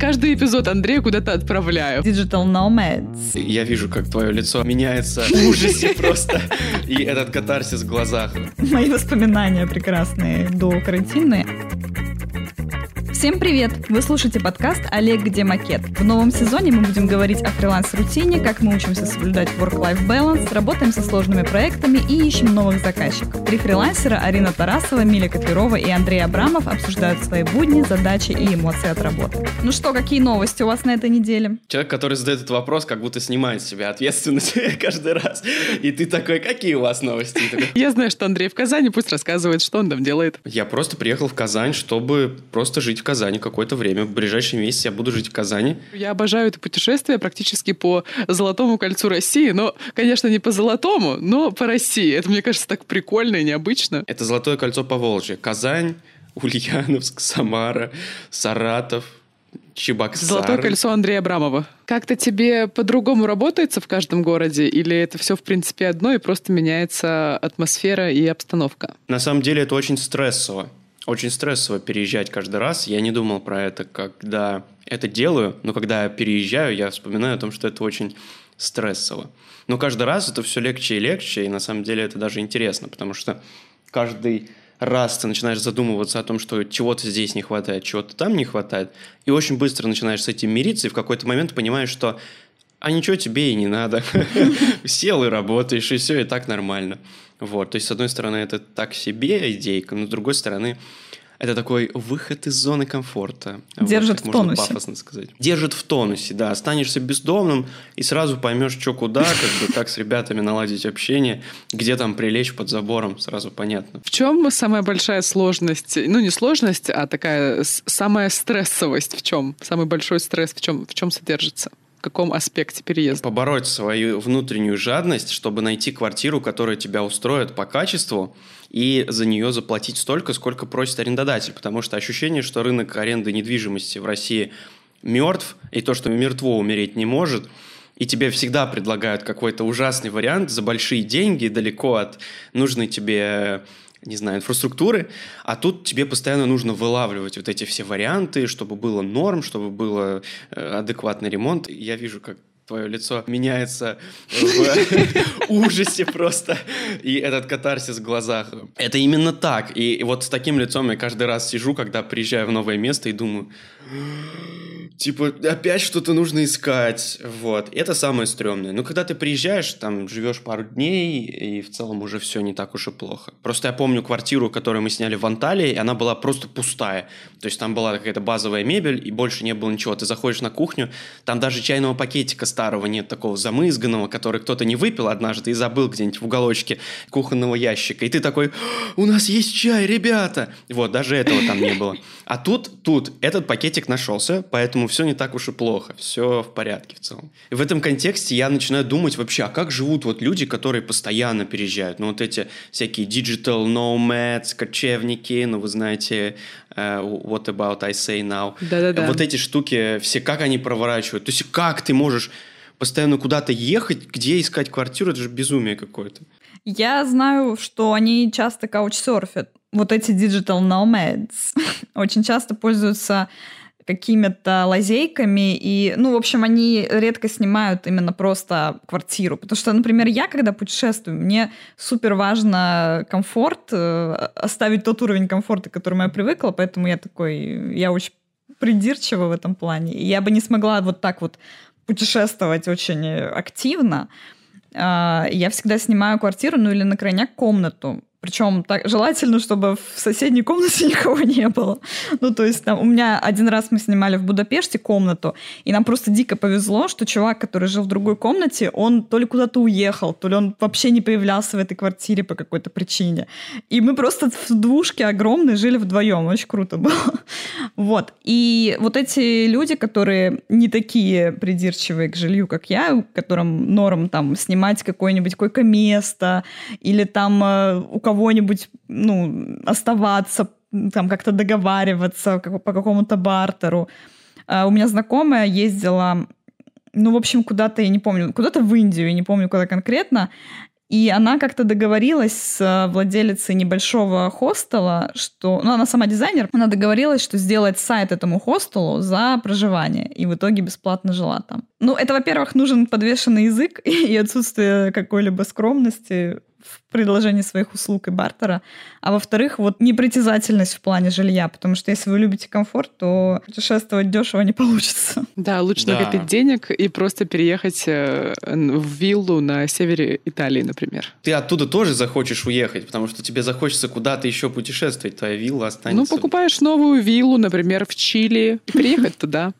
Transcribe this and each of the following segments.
Каждый эпизод Андрея куда-то отправляю. Digital Nomads. Я вижу, как твое лицо меняется в ужасе просто. И этот катарсис в глазах. Мои воспоминания прекрасные до карантинные. Всем привет! Вы слушаете подкаст «Олег, где макет?». В новом сезоне мы будем говорить о фриланс-рутине, как мы учимся соблюдать work-life balance, работаем со сложными проектами и ищем новых заказчиков. Три фрилансера Арина Тарасова, Миля Котлерова и Андрей Абрамов обсуждают свои будни, задачи и эмоции от работы. Ну что, какие новости у вас на этой неделе? Человек, который задает этот вопрос, как будто снимает с себя ответственность каждый раз. И ты такой, какие у вас новости? Я знаю, что Андрей в Казани, пусть рассказывает, что он там делает. Я просто приехал в Казань, чтобы просто жить в Казани какое-то время. В ближайший месяц я буду жить в Казани. Я обожаю это путешествие практически по Золотому кольцу России. Но, конечно, не по Золотому, но по России. Это, мне кажется, так прикольно и необычно. Это Золотое кольцо по Волжье. Казань, Ульяновск, Самара, Саратов, Чебоксары. Золотое кольцо Андрея Абрамова. Как-то тебе по-другому работается в каждом городе? Или это все, в принципе, одно, и просто меняется атмосфера и обстановка? На самом деле это очень стрессово очень стрессово переезжать каждый раз. Я не думал про это, когда это делаю, но когда я переезжаю, я вспоминаю о том, что это очень стрессово. Но каждый раз это все легче и легче, и на самом деле это даже интересно, потому что каждый раз ты начинаешь задумываться о том, что чего-то здесь не хватает, чего-то там не хватает, и очень быстро начинаешь с этим мириться, и в какой-то момент понимаешь, что а ничего тебе и не надо. Сел и работаешь, и все, и так нормально. Вот, то есть, с одной стороны, это так себе идейка, но с другой стороны, это такой выход из зоны комфорта. Держит вот, в тонусе. пафосно сказать. Держит в тонусе, да. Останешься бездомным и сразу поймешь, что куда, как бы как с ребятами наладить общение, где там прилечь под забором, сразу понятно. В чем самая большая сложность? Ну, не сложность, а такая самая стрессовость в чем? Самый большой стресс в чем, в чем содержится? В каком аспекте переезда? Побороть свою внутреннюю жадность, чтобы найти квартиру, которая тебя устроит по качеству, и за нее заплатить столько, сколько просит арендодатель. Потому что ощущение, что рынок аренды недвижимости в России мертв, и то, что мертво умереть не может, и тебе всегда предлагают какой-то ужасный вариант за большие деньги, далеко от нужной тебе не знаю, инфраструктуры, а тут тебе постоянно нужно вылавливать вот эти все варианты, чтобы было норм, чтобы был э, адекватный ремонт. Я вижу, как твое лицо меняется в ужасе просто, и этот катарсис в глазах. Это именно так. И вот с таким лицом я каждый раз сижу, когда приезжаю в новое место и думаю, типа, опять что-то нужно искать, вот. Это самое стрёмное. Но когда ты приезжаешь, там, живешь пару дней, и в целом уже все не так уж и плохо. Просто я помню квартиру, которую мы сняли в Анталии, и она была просто пустая. То есть там была какая-то базовая мебель, и больше не было ничего. Ты заходишь на кухню, там даже чайного пакетика старого нет, такого замызганного, который кто-то не выпил однажды и забыл где-нибудь в уголочке кухонного ящика. И ты такой, у нас есть чай, ребята! Вот, даже этого там не было. А тут, тут этот пакетик нашелся, поэтому все не так уж и плохо, все в порядке в целом. И в этом контексте я начинаю думать вообще, а как живут вот люди, которые постоянно переезжают? Ну, вот эти всякие digital nomads, кочевники, ну, вы знаете, uh, what about I say now? Да-да-да. Вот эти штуки, все, как они проворачивают? То есть, как ты можешь постоянно куда-то ехать, где искать квартиру? Это же безумие какое-то. Я знаю, что они часто каучсерфят. Вот эти digital nomads очень часто пользуются какими-то лазейками, и, ну, в общем, они редко снимают именно просто квартиру, потому что, например, я, когда путешествую, мне супер важно комфорт, э, оставить тот уровень комфорта, к которому я привыкла, поэтому я такой, я очень придирчива в этом плане, и я бы не смогла вот так вот путешествовать очень активно, а, я всегда снимаю квартиру, ну или на крайняк комнату, причем так, желательно, чтобы в соседней комнате никого не было. Ну, то есть там, у меня один раз мы снимали в Будапеште комнату, и нам просто дико повезло, что чувак, который жил в другой комнате, он то ли куда-то уехал, то ли он вообще не появлялся в этой квартире по какой-то причине. И мы просто в двушке огромной жили вдвоем. Очень круто было. Вот. И вот эти люди, которые не такие придирчивые к жилью, как я, которым норм там снимать какое-нибудь койко-место или там э, у кого-нибудь, ну, оставаться, там как-то договариваться по какому-то бартеру. А у меня знакомая ездила, ну, в общем, куда-то, я не помню, куда-то в Индию, я не помню, куда конкретно, И она как-то договорилась с э, владелицей небольшого хостела, что... Ну, она сама дизайнер. Она договорилась, что сделает сайт этому хостелу за проживание. И в итоге бесплатно жила там. Ну, это, во-первых, нужен подвешенный язык и отсутствие какой-либо скромности в предложении своих услуг и бартера, а во-вторых, вот непритязательность в плане жилья, потому что если вы любите комфорт, то путешествовать дешево не получится. Да, лучше да. накопить денег и просто переехать э, в виллу на севере Италии, например. Ты оттуда тоже захочешь уехать, потому что тебе захочется куда-то еще путешествовать, твоя вилла останется. Ну, покупаешь новую виллу, например, в Чили, и переехать туда.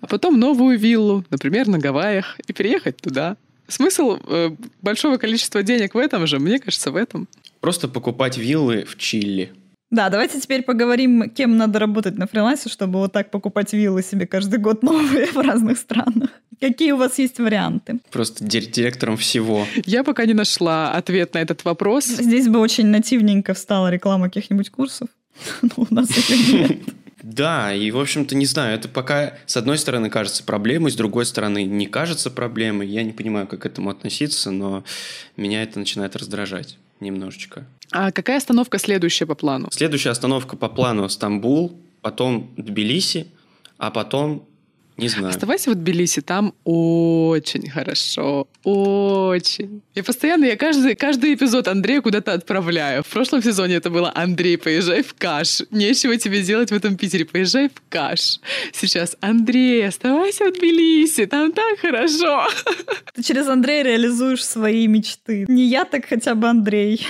А потом новую виллу, например, на Гавайях, и переехать туда. Смысл э, большого количества денег в этом же, мне кажется, в этом. Просто покупать виллы в Чили. Да, давайте теперь поговорим, кем надо работать на фрилансе, чтобы вот так покупать виллы себе каждый год новые в разных странах. Какие у вас есть варианты? Просто директором всего. Я пока не нашла ответ на этот вопрос. Здесь бы очень нативненько встала реклама каких-нибудь курсов. Но у нас их нет. Да, и, в общем-то, не знаю, это пока, с одной стороны, кажется проблемой, с другой стороны, не кажется проблемой. Я не понимаю, как к этому относиться, но меня это начинает раздражать немножечко. А какая остановка следующая по плану? Следующая остановка по плану Стамбул, потом Тбилиси, а потом не знаю. Оставайся в Тбилиси, там очень хорошо, очень. Я постоянно, я каждый, каждый эпизод Андрея куда-то отправляю. В прошлом сезоне это было «Андрей, поезжай в Каш». Нечего тебе делать в этом Питере, поезжай в Каш. Сейчас «Андрей, оставайся в Тбилиси, там так хорошо». Ты через Андрея реализуешь свои мечты. Не я, так хотя бы Андрей.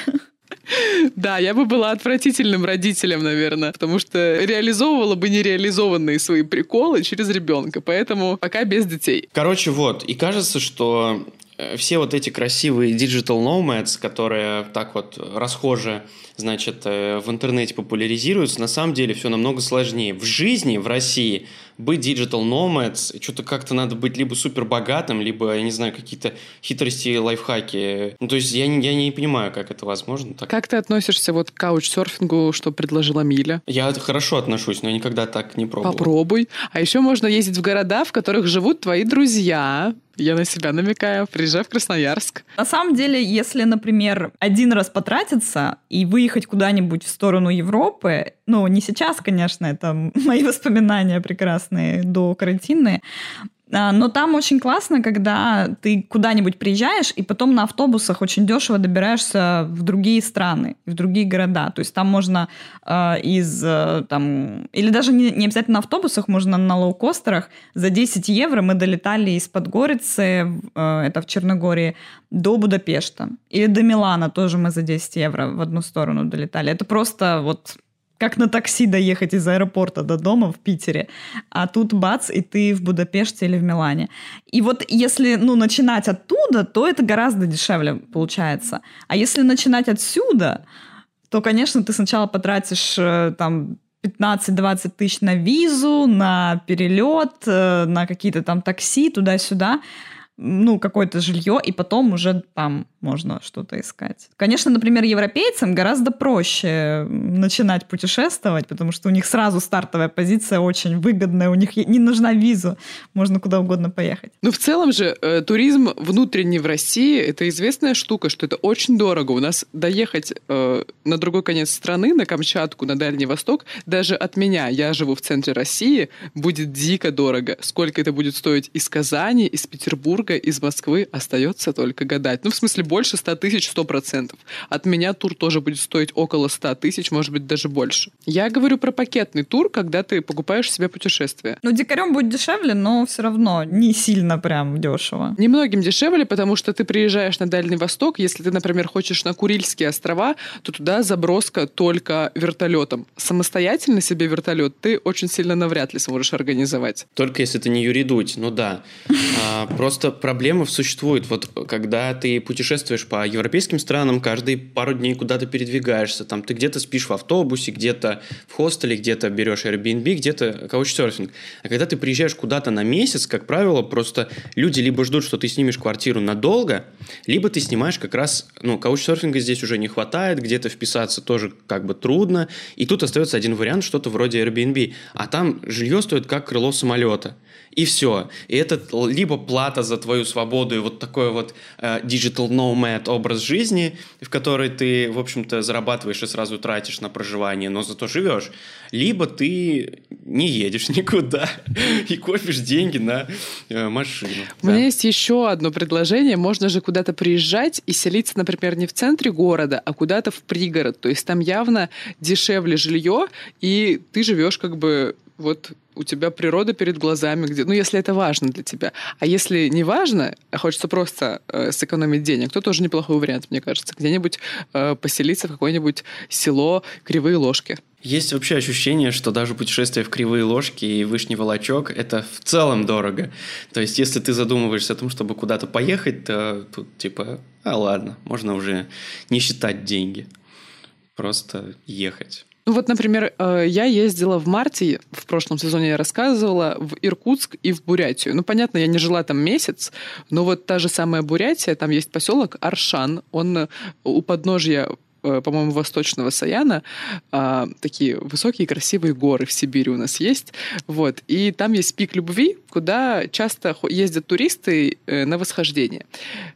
Да, я бы была отвратительным родителем, наверное, потому что реализовывала бы нереализованные свои приколы через ребенка, поэтому пока без детей. Короче, вот, и кажется, что э, все вот эти красивые digital nomads, которые так вот расхожи значит, э, в интернете популяризируются, на самом деле все намного сложнее. В жизни, в России, быть digital nomads, что-то как-то надо быть либо супер богатым, либо, я не знаю, какие-то хитрости, лайфхаки. Ну, то есть я не, я не понимаю, как это возможно. Так. Как ты относишься вот к каучсерфингу, что предложила Миля? Я хорошо отношусь, но я никогда так не пробовал. Попробуй. А еще можно ездить в города, в которых живут твои друзья, я на себя намекаю. Приезжай в Красноярск. На самом деле, если, например, один раз потратиться и выехать куда-нибудь в сторону Европы, ну, не сейчас, конечно, это мои воспоминания прекрасные до карантинные, а, но там очень классно, когда ты куда-нибудь приезжаешь, и потом на автобусах очень дешево добираешься в другие страны, в другие города. То есть там можно э, из... Э, там, или даже не, не обязательно на автобусах, можно на лоукостерах. За 10 евро мы долетали из Подгорицы, э, это в Черногории, до Будапешта. Или до Милана тоже мы за 10 евро в одну сторону долетали. Это просто вот как на такси доехать из аэропорта до дома в Питере, а тут бац, и ты в Будапеште или в Милане. И вот если ну, начинать оттуда, то это гораздо дешевле получается. А если начинать отсюда, то, конечно, ты сначала потратишь э, там 15-20 тысяч на визу, на перелет, э, на какие-то там такси туда-сюда ну, какое-то жилье, и потом уже там можно что-то искать. Конечно, например, европейцам гораздо проще начинать путешествовать, потому что у них сразу стартовая позиция очень выгодная, у них не нужна виза, можно куда угодно поехать. Ну, в целом же э, туризм внутренний в России — это известная штука, что это очень дорого. У нас доехать э, на другой конец страны, на Камчатку, на Дальний Восток, даже от меня, я живу в центре России, будет дико дорого. Сколько это будет стоить из Казани, из Петербурга, Петербурга из Москвы остается только гадать. Ну, в смысле, больше 100 тысяч 100%. От меня тур тоже будет стоить около 100 тысяч, может быть, даже больше. Я говорю про пакетный тур, когда ты покупаешь себе путешествие. Ну, дикарем будет дешевле, но все равно не сильно прям дешево. Немногим дешевле, потому что ты приезжаешь на Дальний Восток, если ты, например, хочешь на Курильские острова, то туда заброска только вертолетом. Самостоятельно себе вертолет ты очень сильно навряд ли сможешь организовать. Только если ты не Юрий Дудь, ну да. А, просто проблема существует. Вот когда ты путешествуешь по европейским странам, каждые пару дней куда-то передвигаешься, там ты где-то спишь в автобусе, где-то в хостеле, где-то берешь Airbnb, где-то каучсерфинг. А когда ты приезжаешь куда-то на месяц, как правило, просто люди либо ждут, что ты снимешь квартиру надолго, либо ты снимаешь как раз, ну, каучсерфинга здесь уже не хватает, где-то вписаться тоже как бы трудно, и тут остается один вариант, что-то вроде Airbnb, а там жилье стоит как крыло самолета. И все. И это либо плата за твою свободу и вот такой вот э, digital nomad образ жизни, в который ты, в общем-то, зарабатываешь и сразу тратишь на проживание, но зато живешь. Либо ты не едешь никуда и копишь деньги на э, машину. У да. меня есть еще одно предложение. Можно же куда-то приезжать и селиться, например, не в центре города, а куда-то в пригород. То есть там явно дешевле жилье, и ты живешь как бы вот у тебя природа перед глазами, где, ну, если это важно для тебя. А если не важно, а хочется просто э, сэкономить денег, то тоже неплохой вариант, мне кажется. Где-нибудь э, поселиться в какое-нибудь село Кривые Ложки. Есть вообще ощущение, что даже путешествие в Кривые Ложки и Вышний Волочок – это в целом дорого. То есть, если ты задумываешься о том, чтобы куда-то поехать, то тут типа, а ладно, можно уже не считать деньги. Просто ехать. Ну вот, например, э, я ездила в марте, в прошлом сезоне я рассказывала, в Иркутск и в Бурятию. Ну, понятно, я не жила там месяц, но вот та же самая Бурятия, там есть поселок Аршан, он у подножья по-моему, восточного Саяна, а, такие высокие красивые горы в Сибири у нас есть. Вот. И там есть пик любви, куда часто ездят туристы э, на восхождение.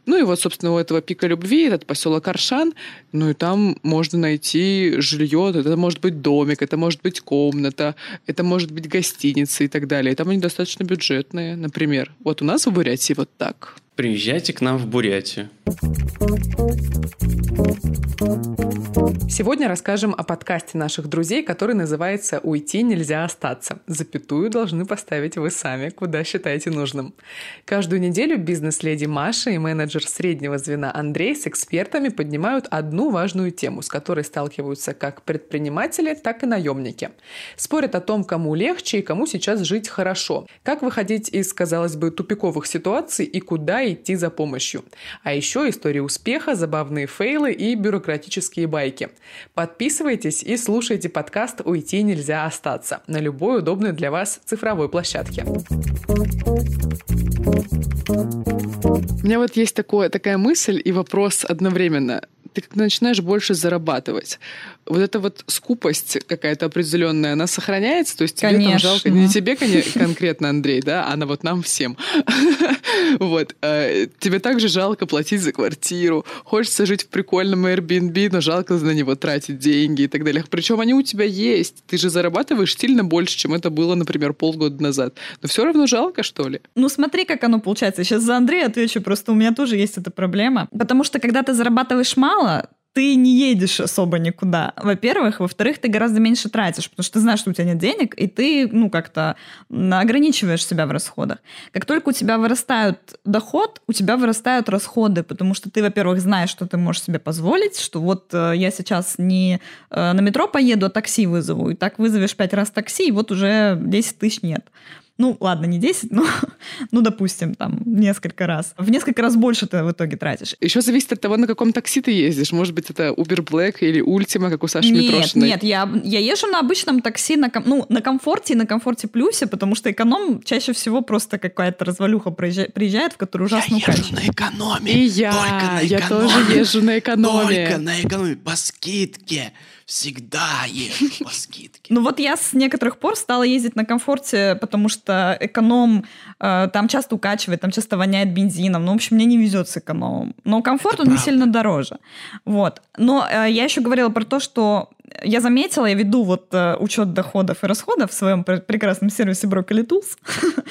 Ну и вот, собственно, у этого пика любви этот поселок Аршан, ну и там можно найти жилье, это может быть домик, это может быть комната, это может быть гостиница и так далее. И там они достаточно бюджетные, например. Вот у нас в Бурятии вот так. Приезжайте к нам в Бурятию. Сегодня расскажем о подкасте наших друзей, который называется «Уйти нельзя остаться». Запятую должны поставить вы сами, куда считаете нужным. Каждую неделю бизнес-леди Маша и менеджер среднего звена Андрей с экспертами поднимают одну важную тему, с которой сталкиваются как предприниматели, так и наемники. Спорят о том, кому легче и кому сейчас жить хорошо, как выходить из, казалось бы, тупиковых ситуаций и куда идти за помощью. А еще истории успеха, забавные фейлы и бюрократические байки. Подписывайтесь и слушайте подкаст «Уйти нельзя остаться» на любой удобной для вас цифровой площадке. У меня вот есть такое, такая мысль и вопрос одновременно ты начинаешь больше зарабатывать, вот эта вот скупость какая-то определенная, она сохраняется? То есть тебе конечно. там жалко, не тебе конкретно, Андрей, да, а на вот нам всем. Вот. Э, тебе также жалко платить за квартиру, хочется жить в прикольном Airbnb, но жалко на него тратить деньги и так далее. Причем они у тебя есть. Ты же зарабатываешь сильно больше, чем это было, например, полгода назад. Но все равно жалко, что ли? Ну смотри, как оно получается. Сейчас за Андрея отвечу, просто у меня тоже есть эта проблема. Потому что когда ты зарабатываешь мало, мало, ты не едешь особо никуда, во-первых. Во-вторых, ты гораздо меньше тратишь, потому что ты знаешь, что у тебя нет денег, и ты, ну, как-то ограничиваешь себя в расходах. Как только у тебя вырастает доход, у тебя вырастают расходы, потому что ты, во-первых, знаешь, что ты можешь себе позволить, что вот э, я сейчас не э, на метро поеду, а такси вызову, и так вызовешь пять раз такси, и вот уже 10 тысяч нет. Ну, ладно, не 10, но, ну, допустим, там, несколько раз. В несколько раз больше ты в итоге тратишь. Еще зависит от того, на каком такси ты ездишь. Может быть, это Uber Black или Ultima, как у Саши нет, Митрошиной. Нет, я, я езжу на обычном такси, на, ну, на комфорте и на комфорте плюсе, потому что эконом чаще всего просто какая-то развалюха приезжает, в которую ужасно Я езжу на экономии. И я, Только на я тоже езжу на экономии. Только на экономии, по скидке всегда езжу по скидке. Ну вот я с некоторых пор стала ездить на комфорте, потому что эконом э, там часто укачивает, там часто воняет бензином. Ну, в общем, мне не везет с экономом. Но комфорт, Это он правда. не сильно дороже. Вот. Но э, я еще говорила про то, что я заметила, я веду вот э, учет доходов и расходов в своем пр- прекрасном сервисе Broccoli Tools,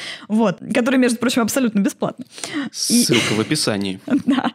вот, который, между прочим, абсолютно бесплатный. Ссылка и... в описании. да,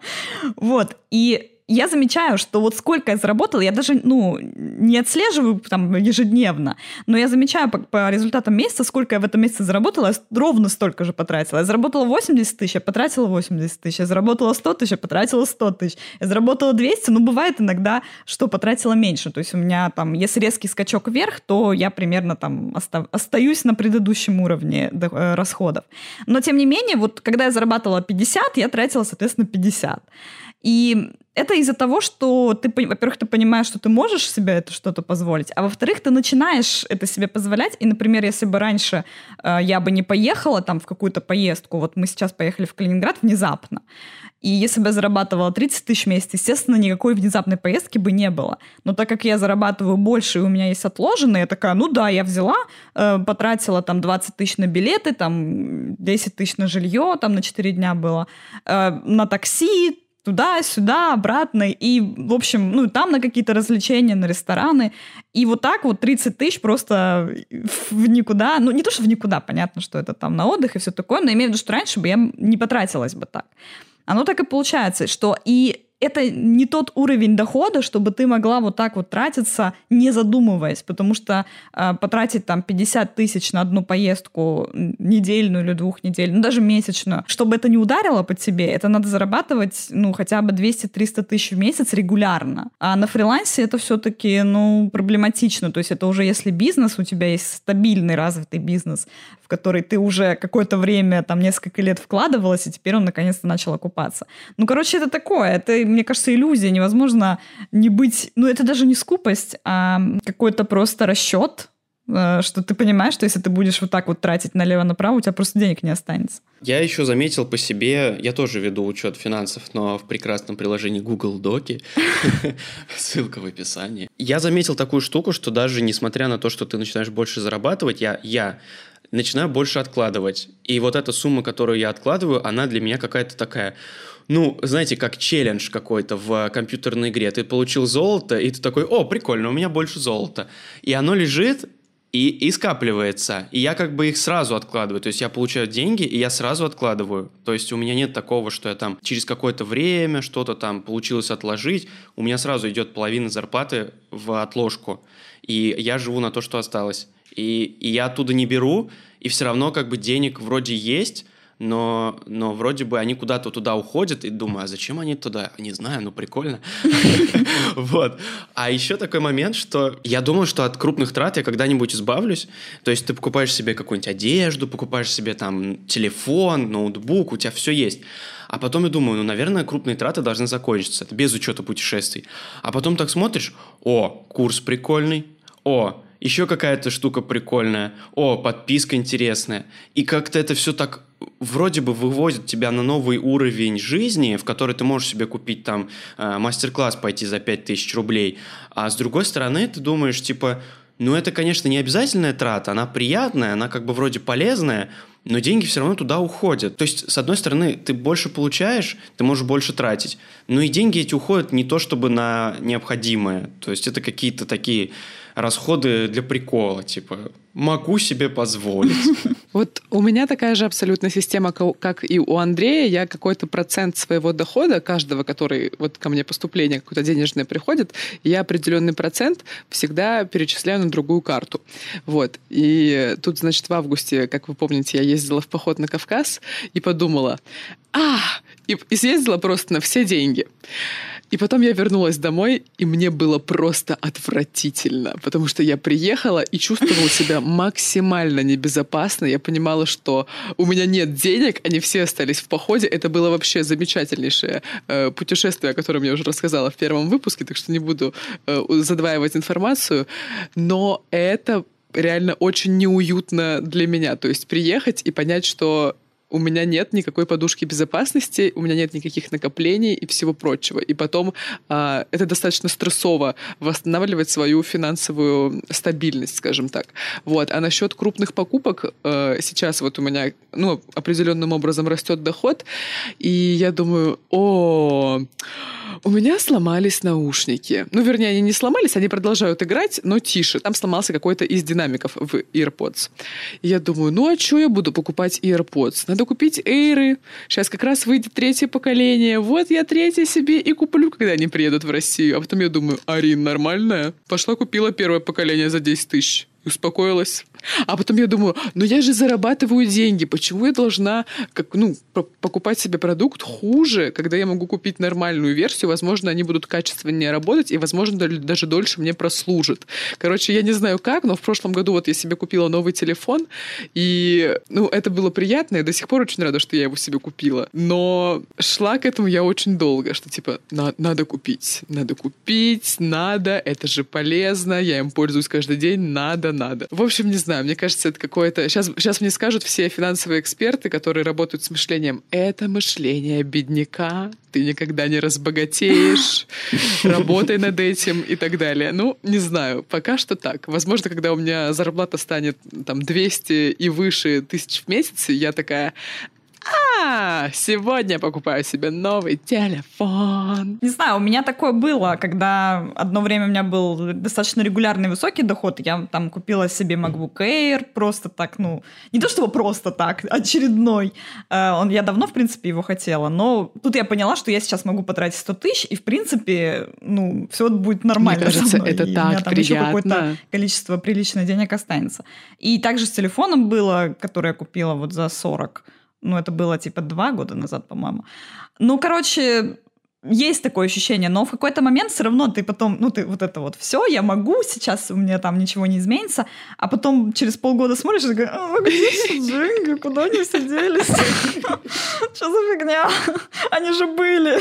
вот, и я замечаю, что вот сколько я заработала, я даже, ну, не отслеживаю там ежедневно, но я замечаю по, по результатам месяца, сколько я в этом месяце заработала, я ровно столько же потратила. Я заработала 80 тысяч, я потратила 80 тысяч, я заработала 100 тысяч, я потратила 100 тысяч, я заработала 200, ну, бывает иногда, что потратила меньше. То есть у меня там, если резкий скачок вверх, то я примерно там оста- остаюсь на предыдущем уровне э, расходов. Но, тем не менее, вот когда я зарабатывала 50, я тратила, соответственно, 50. И это из-за того, что ты, во-первых, ты понимаешь, что ты можешь себе это что-то позволить, а во-вторых, ты начинаешь это себе позволять. И, например, если бы раньше э, я бы не поехала там в какую-то поездку, вот мы сейчас поехали в Калининград внезапно, и если бы я зарабатывала 30 тысяч в месяц, естественно, никакой внезапной поездки бы не было. Но так как я зарабатываю больше, и у меня есть отложенные, я такая, ну да, я взяла, э, потратила там 20 тысяч на билеты, там 10 тысяч на жилье, там на 4 дня было, э, на такси, туда-сюда, обратно, и, в общем, ну, там на какие-то развлечения, на рестораны. И вот так вот 30 тысяч просто в никуда, ну, не то, что в никуда, понятно, что это там на отдых и все такое, но имею в виду, что раньше бы я не потратилась бы так. Оно так и получается, что и это не тот уровень дохода, чтобы ты могла вот так вот тратиться, не задумываясь, потому что э, потратить там 50 тысяч на одну поездку недельную или двухнедельную, ну, даже месячную, чтобы это не ударило по тебе, это надо зарабатывать, ну, хотя бы 200-300 тысяч в месяц регулярно. А на фрилансе это все-таки, ну, проблематично, то есть это уже если бизнес, у тебя есть стабильный развитый бизнес, в который ты уже какое-то время, там, несколько лет вкладывалась, и теперь он наконец-то начал окупаться. Ну, короче, это такое, это мне кажется, иллюзия. Невозможно не быть... Ну, это даже не скупость, а какой-то просто расчет, э, что ты понимаешь, что если ты будешь вот так вот тратить налево-направо, у тебя просто денег не останется. Я еще заметил по себе, я тоже веду учет финансов, но в прекрасном приложении Google Доки, ссылка в описании. Я заметил такую штуку, что даже несмотря на то, что ты начинаешь больше зарабатывать, я, я начинаю больше откладывать. И вот эта сумма, которую я откладываю, она для меня какая-то такая ну, знаете, как челлендж какой-то в компьютерной игре. Ты получил золото, и ты такой, о, прикольно, у меня больше золота. И оно лежит, и, и скапливается. И я как бы их сразу откладываю. То есть я получаю деньги, и я сразу откладываю. То есть у меня нет такого, что я там через какое-то время что-то там получилось отложить. У меня сразу идет половина зарплаты в отложку. И я живу на то, что осталось. И, и я оттуда не беру, и все равно как бы денег вроде есть, но, но вроде бы они куда-то туда уходят, и думаю, а зачем они туда? Не знаю, ну прикольно. Вот. А еще такой момент, что я думаю, что от крупных трат я когда-нибудь избавлюсь. То есть ты покупаешь себе какую-нибудь одежду, покупаешь себе там телефон, ноутбук, у тебя все есть. А потом я думаю, ну, наверное, крупные траты должны закончиться. Без учета путешествий. А потом так смотришь, о, курс прикольный, о, еще какая-то штука прикольная, о, подписка интересная. И как-то это все так вроде бы выводит тебя на новый уровень жизни, в который ты можешь себе купить там э, мастер-класс пойти за 5000 рублей. А с другой стороны, ты думаешь, типа, ну это, конечно, не обязательная трата, она приятная, она как бы вроде полезная, но деньги все равно туда уходят. То есть, с одной стороны, ты больше получаешь, ты можешь больше тратить, но и деньги эти уходят не то чтобы на необходимое, то есть это какие-то такие расходы для прикола, типа могу себе позволить. Вот у меня такая же абсолютно система, как и у Андрея. Я какой-то процент своего дохода, каждого, который вот ко мне поступление какое-то денежное приходит, я определенный процент всегда перечисляю на другую карту. Вот. И тут, значит, в августе, как вы помните, я ездила в поход на Кавказ и подумала, а, и съездила просто на все деньги. И потом я вернулась домой, и мне было просто отвратительно, потому что я приехала и чувствовала себя максимально небезопасно. Я понимала, что у меня нет денег, они все остались в походе. Это было вообще замечательнейшее э, путешествие, о котором я уже рассказала в первом выпуске, так что не буду э, задваивать информацию. Но это реально очень неуютно для меня. То есть приехать и понять, что у меня нет никакой подушки безопасности, у меня нет никаких накоплений и всего прочего. И потом э, это достаточно стрессово восстанавливать свою финансовую стабильность, скажем так. Вот. А насчет крупных покупок э, сейчас вот у меня ну, определенным образом растет доход, и я думаю, о, у меня сломались наушники. Ну, вернее, они не сломались, они продолжают играть, но тише. Там сломался какой-то из динамиков в AirPods. И я думаю, ну а что я буду покупать AirPods? Надо купить Эйры. Сейчас как раз выйдет третье поколение. Вот я третье себе и куплю, когда они приедут в Россию. А потом я думаю, Арин, нормальная? Пошла купила первое поколение за 10 тысяч успокоилась. А потом я думаю, ну я же зарабатываю деньги, почему я должна как, ну, покупать себе продукт хуже, когда я могу купить нормальную версию, возможно, они будут качественнее работать, и, возможно, даже дольше мне прослужат. Короче, я не знаю как, но в прошлом году вот я себе купила новый телефон, и, ну, это было приятно, я до сих пор очень рада, что я его себе купила. Но шла к этому я очень долго, что, типа, на надо купить, надо купить, надо, это же полезно, я им пользуюсь каждый день, надо, надо. В общем, не знаю, мне кажется, это какое-то... Сейчас, сейчас мне скажут все финансовые эксперты, которые работают с мышлением, это мышление бедняка, ты никогда не разбогатеешь, работай над этим и так далее. Ну, не знаю, пока что так. Возможно, когда у меня зарплата станет там 200 и выше тысяч в месяц, я такая, а, сегодня покупаю себе новый телефон. Не знаю, у меня такое было, когда одно время у меня был достаточно регулярный высокий доход, я там купила себе MacBook Air, просто так, ну, не то чтобы просто так, очередной. Э, он, я давно, в принципе, его хотела, но тут я поняла, что я сейчас могу потратить 100 тысяч, и, в принципе, ну, все будет нормально. Мне кажется, это и так у меня там приятно. еще какое-то количество приличных денег останется. И также с телефоном было, который я купила вот за 40 ну, это было типа два года назад, по-моему. Ну, короче, есть такое ощущение, но в какой-то момент все равно ты потом, ну, ты вот это вот все, я могу, сейчас у меня там ничего не изменится, а потом через полгода смотришь и такой, а где все деньги, куда они все делись? Что за фигня? Они же были.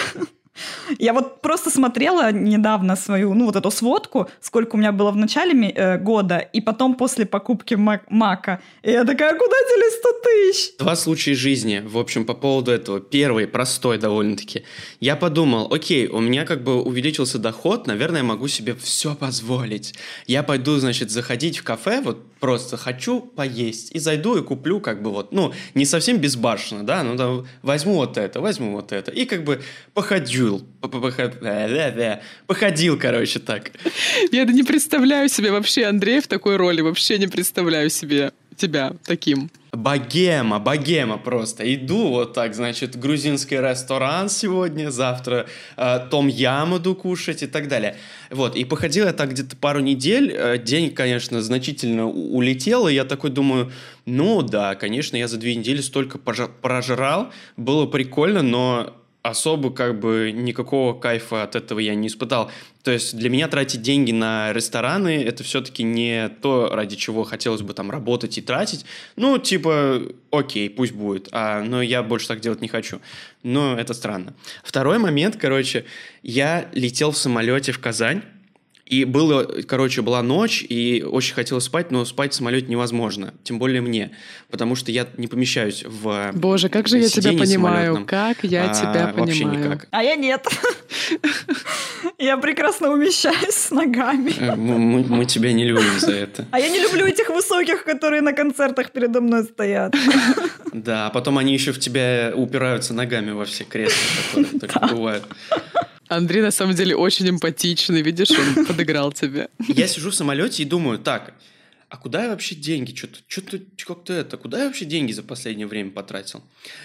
Я вот просто смотрела недавно свою, ну, вот эту сводку, сколько у меня было в начале э, года, и потом после покупки мак Мака. И я такая, куда делись 100 тысяч? Два случая жизни, в общем, по поводу этого. Первый, простой довольно-таки. Я подумал, окей, у меня как бы увеличился доход, наверное, я могу себе все позволить. Я пойду, значит, заходить в кафе, вот просто хочу поесть, и зайду и куплю как бы вот, ну, не совсем безбашенно, да, ну, да, возьму вот это, возьму вот это, и как бы походил, походил, короче, так. Я не представляю себе вообще Андрея в такой роли, вообще не представляю себе тебя таким. Богема, богема просто. Иду вот так, значит, грузинский ресторан сегодня, завтра э, том ям иду кушать и так далее. Вот, и походил я так где-то пару недель, э, день, конечно, значительно улетел, и я такой думаю, ну да, конечно, я за две недели столько прожрал, было прикольно, но особо как бы никакого кайфа от этого я не испытал. То есть для меня тратить деньги на рестораны это все-таки не то, ради чего хотелось бы там работать и тратить. Ну, типа, окей, пусть будет, а, но я больше так делать не хочу. Но это странно. Второй момент, короче, я летел в самолете в Казань, и было, короче, была ночь, и очень хотелось спать, но спать в самолете невозможно. Тем более мне. Потому что я не помещаюсь в Боже, как же я тебя понимаю. Как я а, тебя понимаю. Вообще никак. А я нет. Я прекрасно умещаюсь с ногами. Э, мы, мы тебя не любим за это. А я не люблю этих высоких, которые на концертах передо мной стоят. Да, а потом они еще в тебя упираются ногами во все кресла, которые так бывает. Андрей на самом деле очень эмпатичный, видишь, он подыграл тебе. Я сижу в самолете и думаю, так, а куда я вообще деньги? Что-то, что-то как-то это, куда я вообще деньги за последнее время потратил?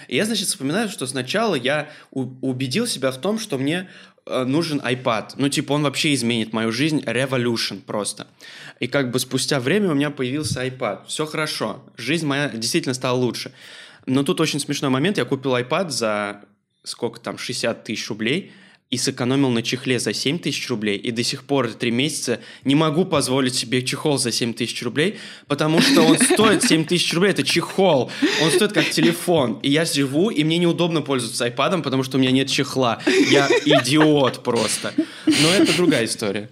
И я, значит, вспоминаю, что сначала я убедил себя в том, что мне э, нужен iPad. Ну, типа, он вообще изменит мою жизнь. Revolution просто. И как бы спустя время у меня появился iPad. Все хорошо. Жизнь моя действительно стала лучше. Но тут очень смешной момент. Я купил iPad за сколько там, 60 тысяч рублей – и сэкономил на чехле за 7 тысяч рублей, и до сих пор три месяца не могу позволить себе чехол за 7 тысяч рублей, потому что он стоит 7 тысяч рублей, это чехол, он стоит как телефон, и я живу, и мне неудобно пользоваться айпадом, потому что у меня нет чехла, я идиот просто. Но это другая история.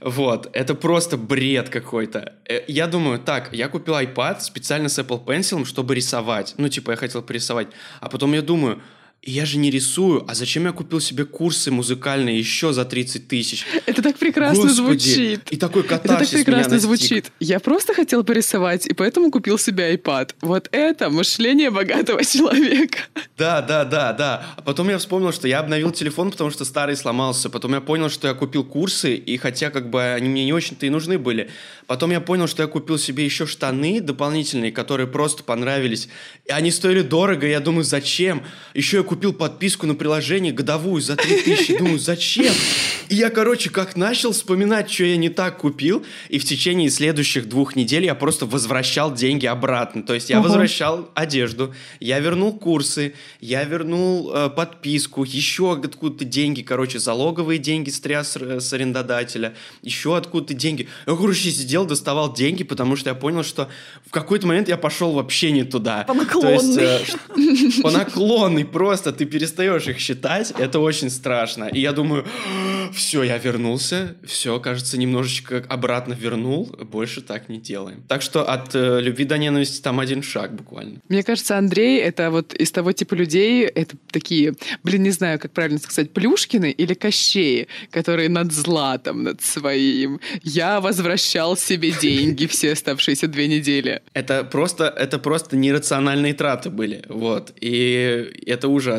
Вот, это просто бред какой-то. Э, я думаю, так, я купил iPad специально с Apple Pencil, чтобы рисовать. Ну, типа, я хотел порисовать. А потом я думаю, я же не рисую, а зачем я купил себе курсы музыкальные еще за 30 тысяч? Это так прекрасно Господи. звучит. И такой катарсис Это так прекрасно звучит. Я просто хотел порисовать, и поэтому купил себе iPad. Вот это мышление богатого человека. Да, да, да, да. А потом я вспомнил, что я обновил телефон, потому что старый сломался. Потом я понял, что я купил курсы, и хотя как бы они мне не очень-то и нужны были. Потом я понял, что я купил себе еще штаны дополнительные, которые просто понравились. И они стоили дорого, я думаю, зачем? Еще я купил подписку на приложение годовую за 3000. Думаю, зачем? И я, короче, как начал вспоминать, что я не так купил, и в течение следующих двух недель я просто возвращал деньги обратно. То есть я угу. возвращал одежду, я вернул курсы, я вернул э, подписку, еще откуда-то деньги, короче, залоговые деньги стряс с арендодателя, еще откуда-то деньги. Я, короче, сидел, доставал деньги, потому что я понял, что в какой-то момент я пошел вообще не туда. По наклонной. То есть, э, по наклонной просто, ты перестаешь их считать, это очень страшно. И я думаю, все, я вернулся, все, кажется, немножечко обратно вернул, больше так не делаем. Так что от э, любви до ненависти там один шаг буквально. Мне кажется, Андрей это вот из того типа людей, это такие, блин, не знаю, как правильно сказать, Плюшкины или Кощеи, которые над златом, над своим. Я возвращал себе деньги все оставшиеся две недели. Это просто, это просто нерациональные траты были, вот, и это ужасно.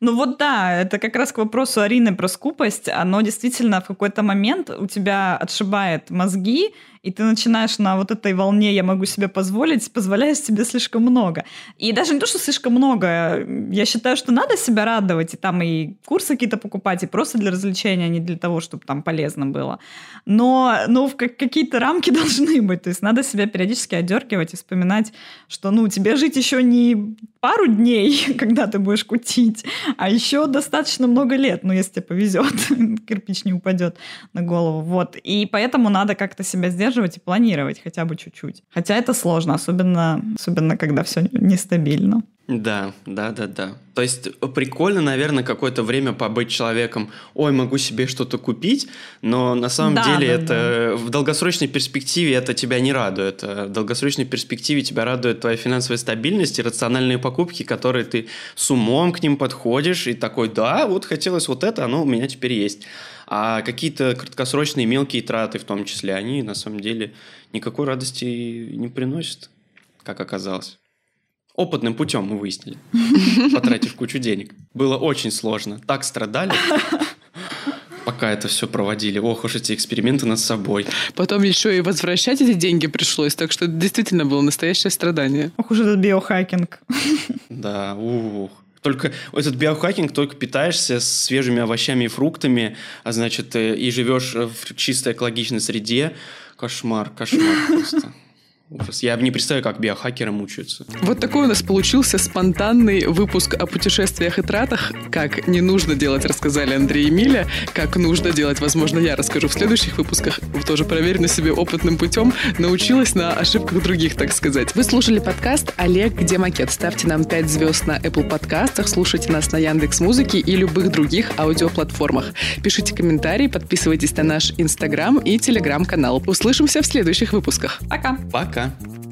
Ну вот да, это как раз к вопросу Арины про скупость. Оно действительно в какой-то момент у тебя отшибает мозги, и ты начинаешь на вот этой волне «я могу себе позволить», позволяешь себе слишком много. И даже не то, что слишком много, я считаю, что надо себя радовать, и там и курсы какие-то покупать, и просто для развлечения, а не для того, чтобы там полезно было. Но, но в какие-то рамки должны быть, то есть надо себя периодически одергивать и вспоминать, что, ну, тебе жить еще не пару дней, когда ты будешь кутить, а еще достаточно много лет, ну, если тебе повезет, кирпич не упадет на голову, вот. И поэтому надо как-то себя сдерживать, поддерживать и планировать хотя бы чуть-чуть. Хотя это сложно, особенно, особенно когда все нестабильно. Да, да, да, да. То есть прикольно, наверное, какое-то время побыть человеком, ой, могу себе что-то купить, но на самом да, деле да, это да. в долгосрочной перспективе это тебя не радует. В долгосрочной перспективе тебя радует твоя финансовая стабильность и рациональные покупки, которые ты с умом к ним подходишь и такой, да, вот хотелось вот это, оно у меня теперь есть. А какие-то краткосрочные мелкие траты в том числе, они на самом деле никакой радости не приносят, как оказалось. Опытным путем мы выяснили, потратив кучу денег. Было очень сложно. Так страдали, пока это все проводили. Ох уж эти эксперименты над собой. Потом еще и возвращать эти деньги пришлось, так что это действительно было настоящее страдание. Ох уж этот биохакинг. Да, ух. Только этот биохакинг только питаешься свежими овощами и фруктами, а значит, э, и живешь в чистой экологичной среде. Кошмар, кошмар просто. Ужас. Я не представляю, как биохакеры мучаются. Вот такой у нас получился спонтанный выпуск о путешествиях и тратах. Как не нужно делать, рассказали Андрей и Миля. Как нужно делать, возможно, я расскажу в следующих выпусках. Тоже проверь на себе опытным путем. Научилась на ошибках других, так сказать. Вы слушали подкаст «Олег, где макет?». Ставьте нам 5 звезд на Apple подкастах, слушайте нас на Яндекс Музыке и любых других аудиоплатформах. Пишите комментарии, подписывайтесь на наш Инстаграм и Телеграм-канал. Услышимся в следующих выпусках. Пока. Пока. tá?